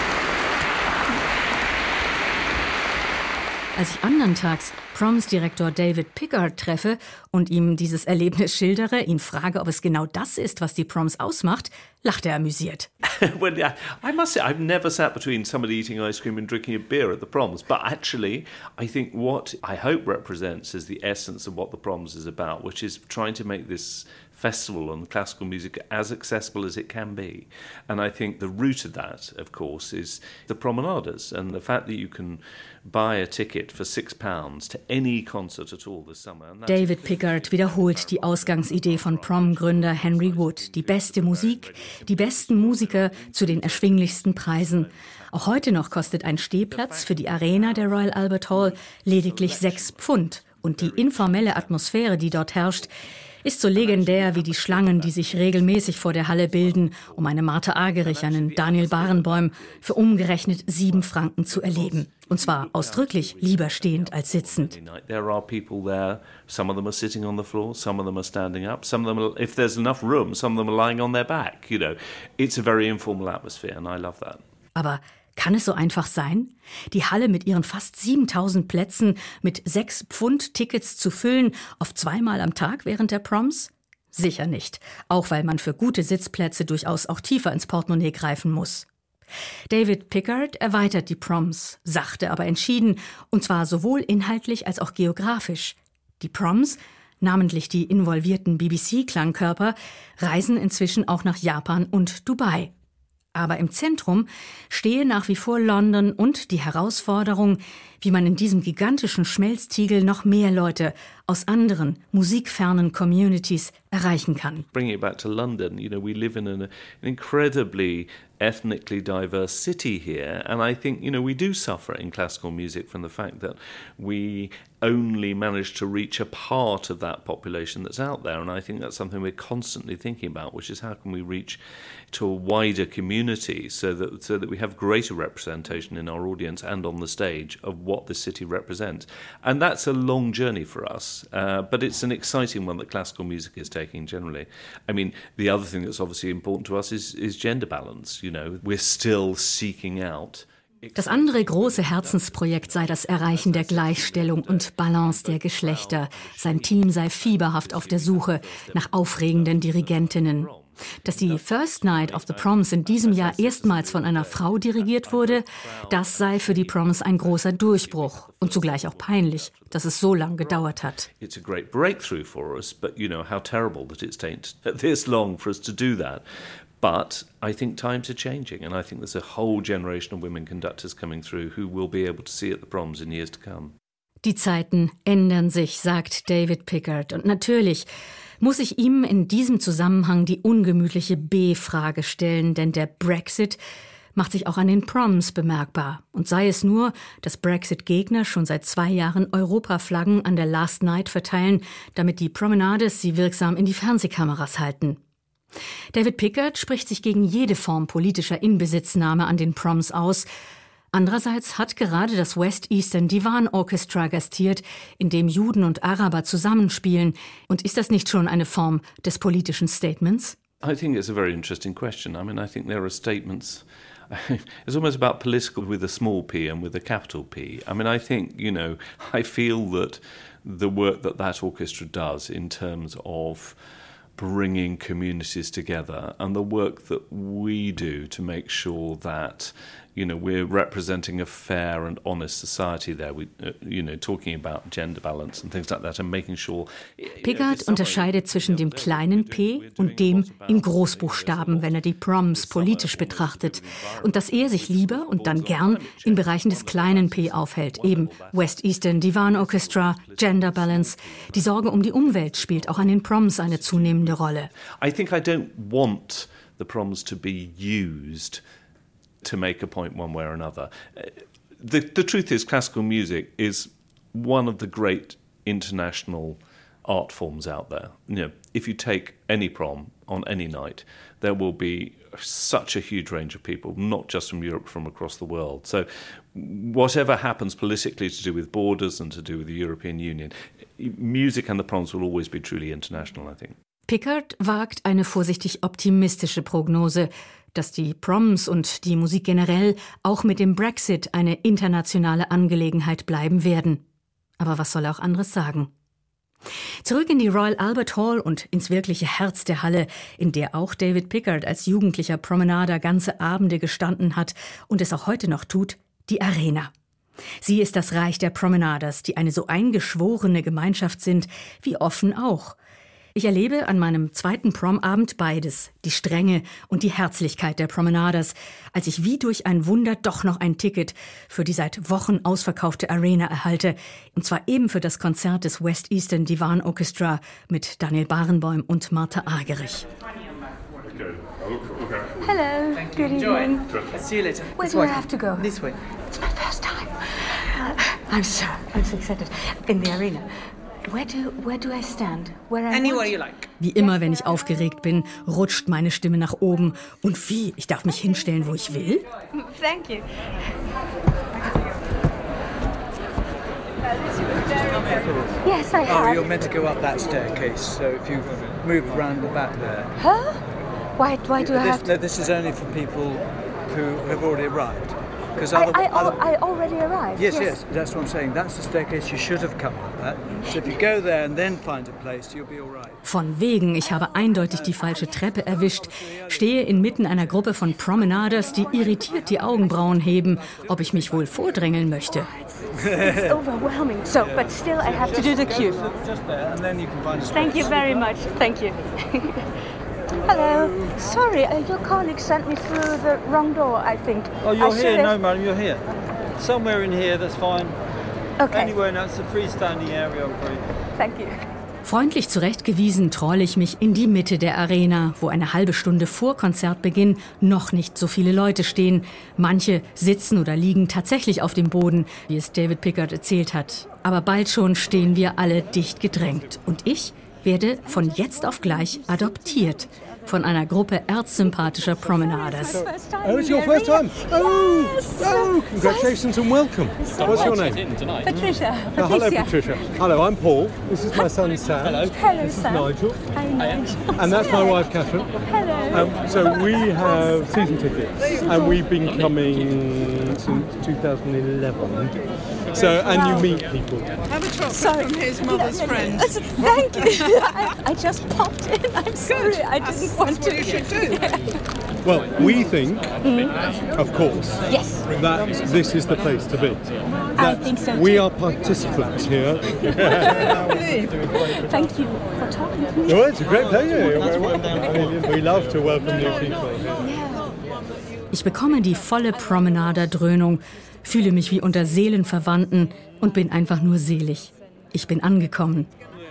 Speaker 1: Als ich anderntags Proms-Direktor David Pickard treffe und ihm dieses Erlebnis schildere, ihn frage, ob es genau das ist, was die Proms ausmacht, lacht er amüsiert.
Speaker 14: well, yeah, I must say, I've never sat between somebody eating ice cream and drinking a beer at the proms. But actually, I think what I hope represents is the essence of what the proms is about, which is trying to make this festival on classical music as accessible as it can be. And I think the root of that, of course, is the promenaders and the fact that you can buy a ticket for six pounds to any concert at all this summer.
Speaker 1: David Pickard wiederholt die Ausgangsidee von Prom-Gründer Henry Wood. Die beste Musik, die besten Musiker zu den erschwinglichsten Preisen. Auch heute noch kostet ein Stehplatz für die Arena der Royal Albert Hall lediglich sechs Pfund. Und die informelle Atmosphäre, die dort herrscht, ist so legendär wie die Schlangen, die sich regelmäßig vor der Halle bilden, um eine Martha Agerich, einen Daniel Barenbäum für umgerechnet sieben Franken zu erleben. Und zwar ausdrücklich lieber stehend als sitzend.
Speaker 14: There are people there. Some of them are sitting on the floor. Some of them are standing up. Some of them, are, if there's enough room, some of them are lying on their back. You know, it's a very informal atmosphere, and I love that.
Speaker 1: Aber kann es so einfach sein? Die Halle mit ihren fast 7000 Plätzen mit 6 Pfund Tickets zu füllen, auf zweimal am Tag während der Proms? Sicher nicht, auch weil man für gute Sitzplätze durchaus auch tiefer ins Portemonnaie greifen muss. David Pickard erweitert die Proms, sachte aber entschieden, und zwar sowohl inhaltlich als auch geografisch. Die Proms, namentlich die involvierten BBC-Klangkörper, reisen inzwischen auch nach Japan und Dubai. Aber im Zentrum stehe nach wie vor London und die Herausforderung, wie man in diesem gigantischen Schmelztiegel noch mehr Leute aus anderen musikfernen Communities erreichen kann.
Speaker 14: Bringing it back to London, you know, we live in an incredibly ethnically diverse city here, and I think you know we do suffer in classical music from the fact that we only manage to reach a part of that population that's out there, and I think that's something we're constantly thinking about, which is how can we reach to a wider community so that so that we have greater representation in our audience and on the stage of what the city represents, and that's a long journey for us, uh, but it's an exciting one that classical music is taking generally. I mean, the other thing that's obviously important to us is is gender balance. You know, we're still seeking out.
Speaker 1: Das andere große Herzensprojekt sei das Erreichen der Gleichstellung und Balance der Geschlechter. Sein Team sei fieberhaft auf der Suche nach aufregenden Dirigentinnen. Dass die First Night of the Proms in diesem Jahr erstmals von einer Frau dirigiert wurde, das sei für die Proms ein großer Durchbruch und zugleich auch peinlich, dass es so lange gedauert hat.
Speaker 14: It's a great breakthrough for us, but you know how terrible that it's taken this long for us to do that. But I think times are changing, and I think there's a whole generation of women conductors coming through who will be able to see at the proms in years to come.
Speaker 1: Die Zeiten ändern sich, sagt David Pickard. Und natürlich muss ich ihm in diesem Zusammenhang die ungemütliche B-Frage stellen, denn der Brexit macht sich auch an den Proms bemerkbar. Und sei es nur, dass Brexit-Gegner schon seit zwei Jahren Europaflaggen an der Last Night verteilen, damit die Promenades sie wirksam in die Fernsehkameras halten. David Pickard spricht sich gegen jede Form politischer Inbesitznahme an den Proms aus. Andererseits hat gerade das West Eastern Divan Orchestra gastiert, in dem Juden und Araber zusammenspielen. Und ist das nicht schon eine Form des politischen Statements?
Speaker 14: I think it's a very interesting question. I mean, I think there are statements. It's almost about political with a small p and with a capital P. I mean, I think, you know, I feel that the work that that orchestra does in terms of bringing communities together and the work that we do to make sure that you know, we're representing a fair and honest society there. We, uh, you know, talking about gender balance and things like that, and making sure.
Speaker 1: Pickard unterscheidet zwischen dem kleinen P und dem in Großbuchstaben, wenn er die Proms politisch betrachtet. Und dass er sich lieber und dann gern in Bereichen des kleinen P aufhält, eben West Eastern Divan Orchestra, Gender Balance. Die Sorge um die Umwelt spielt auch an den Proms eine zunehmende Rolle.
Speaker 14: I think I don't want the proms to be used to make a point one way or another. The, the truth is, classical music is one of the great international art forms out there. You know, if you take any prom on any night, there will be such a huge range of people, not just from Europe, from across the world. So, whatever happens politically to do with borders and to do with the European Union, music and the proms will always be truly international, I think.
Speaker 1: Pickard wagt eine vorsichtig optimistische Prognose, dass die Proms und die Musik generell auch mit dem Brexit eine internationale Angelegenheit bleiben werden. Aber was soll er auch anderes sagen? Zurück in die Royal Albert Hall und ins wirkliche Herz der Halle, in der auch David Pickard als jugendlicher Promenader ganze Abende gestanden hat und es auch heute noch tut, die Arena. Sie ist das Reich der Promenaders, die eine so eingeschworene Gemeinschaft sind, wie offen auch. Ich erlebe an meinem zweiten Prom-Abend beides, die Strenge und die Herzlichkeit der Promenaders, als ich wie durch ein Wunder doch noch ein Ticket für die seit Wochen ausverkaufte Arena erhalte, und zwar eben für das Konzert des West Eastern Divan Orchestra mit Daniel Barenboim und Martha Argerich.
Speaker 12: Hello.
Speaker 15: Thank you.
Speaker 12: Good
Speaker 15: Enjoy.
Speaker 12: evening.
Speaker 15: I'll see you later.
Speaker 12: Where do I have to go?
Speaker 15: This way.
Speaker 12: It's my first time. I'm so, I'm so excited. In the arena. Where do, where do I stand? Where I
Speaker 15: Anywhere
Speaker 12: want?
Speaker 15: you like.
Speaker 1: Wie immer, wenn ich aufgeregt bin, rutscht meine Stimme nach oben. Und wie? Ich darf mich hinstellen, wo ich will?
Speaker 12: Thank you. Yes, I
Speaker 15: Oh,
Speaker 12: have.
Speaker 15: you're meant to go up that staircase, so if you move round the back there.
Speaker 12: Huh? Why, why do I
Speaker 15: this,
Speaker 12: have to?
Speaker 15: no, this is only for people who have already arrived. Because
Speaker 12: I, I,
Speaker 15: other-
Speaker 12: I already arrived.
Speaker 15: yes, yes, that's what I'm saying. That's the staircase you should have come up at. So if you go there and then find a place, you'll be all right.
Speaker 1: Von wegen, ich habe eindeutig die falsche Treppe erwischt, stehe inmitten einer Gruppe von Promenaders, die irritiert die Augenbrauen heben, ob ich mich wohl vordrängeln möchte.
Speaker 12: It's overwhelming. So, but still, I have to do the queue. Thank you very much. Thank you. Hello. Sorry, uh, your colleague sent me through the wrong door, I think.
Speaker 16: Oh, you're
Speaker 12: I
Speaker 16: here? No, madam, you're here. Somewhere in here, that's fine.
Speaker 12: Okay.
Speaker 16: Anywhere, no, it's a freestanding area, I'm afraid.
Speaker 12: Thank you.
Speaker 1: Freundlich zurechtgewiesen troll ich mich in die Mitte der Arena, wo eine halbe Stunde vor Konzertbeginn noch nicht so viele Leute stehen. Manche sitzen oder liegen tatsächlich auf dem Boden, wie es David Pickard erzählt hat. Aber bald schon stehen wir alle dicht gedrängt. Und ich werde von jetzt auf gleich adoptiert von einer Gruppe erzsympathischer Promenaders.
Speaker 17: Oh, it's your first time? Oh, oh, congratulations and welcome. What's your name?
Speaker 12: Patricia.
Speaker 17: Oh, hello, Patricia. Hello, I'm Paul. This is my son Sam.
Speaker 12: Hello. Hello,
Speaker 17: This is
Speaker 12: Sam.
Speaker 17: Nigel.
Speaker 12: Hi, Nigel.
Speaker 17: And that's my wife, Catherine.
Speaker 12: Hello.
Speaker 17: Um, so we have season tickets, and we've been coming since 2011. So, and you meet people.
Speaker 18: Have a chocolate
Speaker 12: Sorry.
Speaker 18: from his mother's friend.
Speaker 12: Thank you. I, I just popped in. I'm sorry. I didn't want to.
Speaker 18: what you should do.
Speaker 17: Well, we think, of course,
Speaker 12: Yes.
Speaker 17: that this is the place to be.
Speaker 12: I
Speaker 17: That
Speaker 12: think so
Speaker 17: We are participants here.
Speaker 12: Thank you for talking to me.
Speaker 17: No, it's a great pleasure. You're very welcome. We love to welcome new people. Yeah.
Speaker 1: Ich bekomme die volle Promenaderdröhnung, fühle mich wie unter Seelenverwandten und bin einfach nur selig. Ich bin angekommen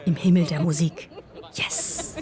Speaker 1: im Himmel der Musik. Yes!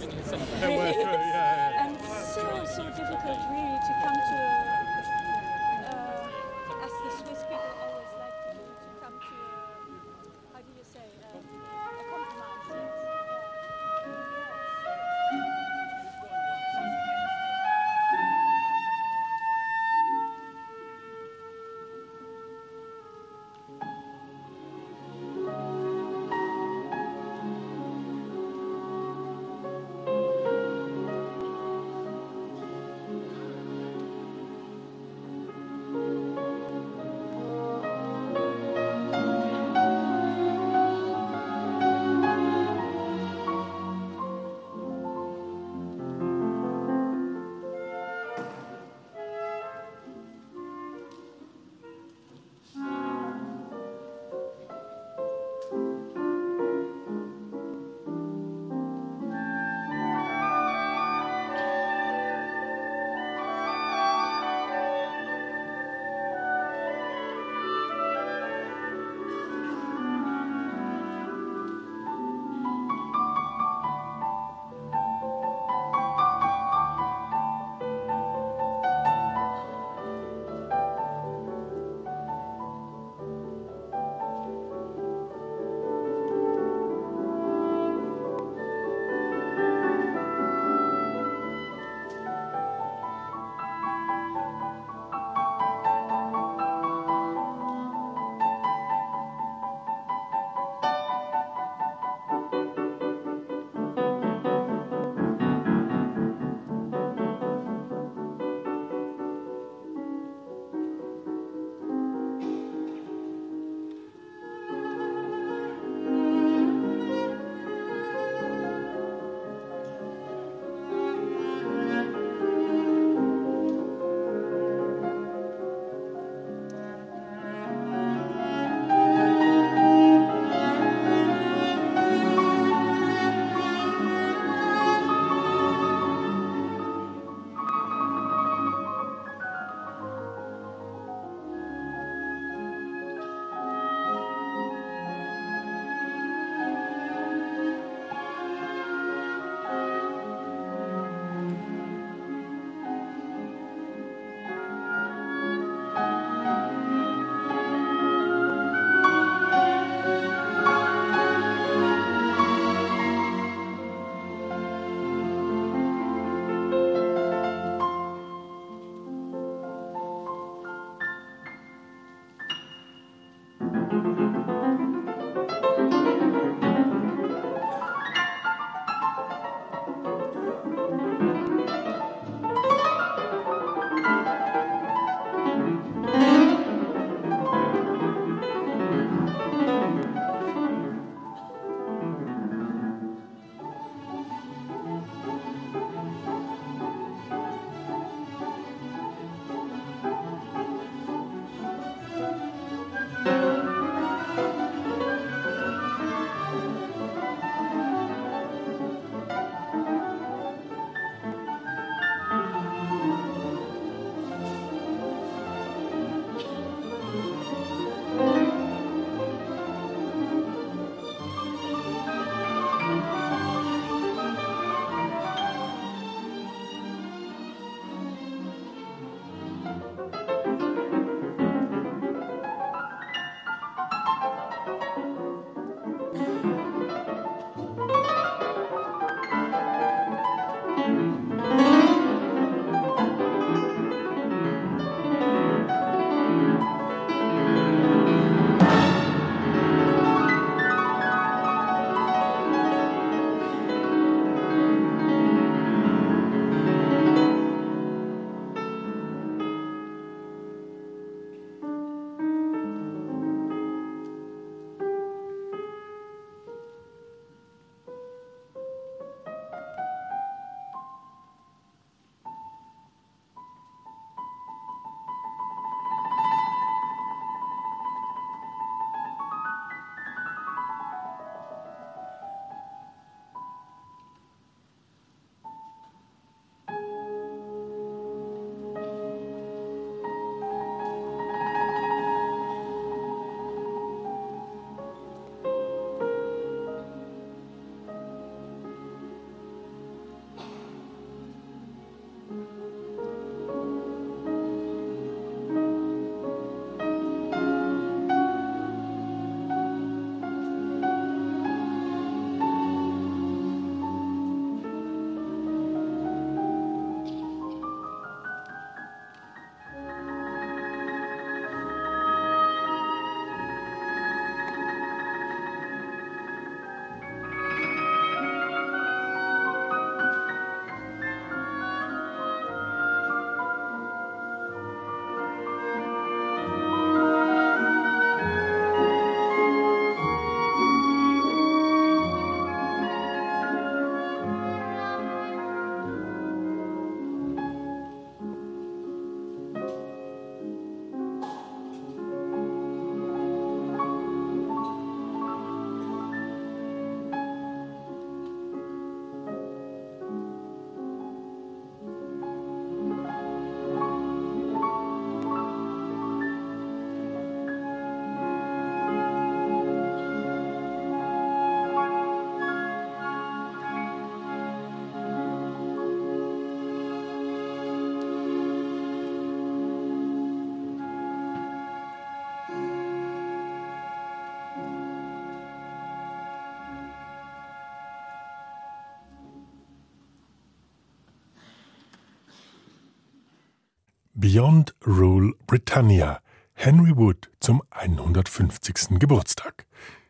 Speaker 2: Beyond Rule Britannia, Henry Wood zum 150. Geburtstag.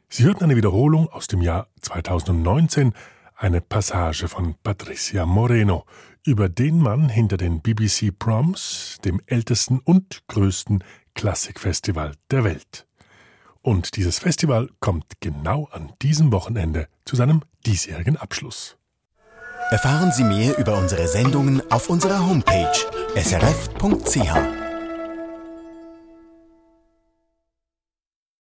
Speaker 2: Sie hörten eine Wiederholung aus dem Jahr 2019, eine Passage von Patricia Moreno über den Mann hinter den BBC Proms, dem ältesten und größten Klassikfestival der Welt. Und dieses Festival kommt genau an diesem Wochenende zu seinem diesjährigen Abschluss.
Speaker 19: Erfahren Sie mehr über unsere Sendungen auf unserer Homepage srf.ch.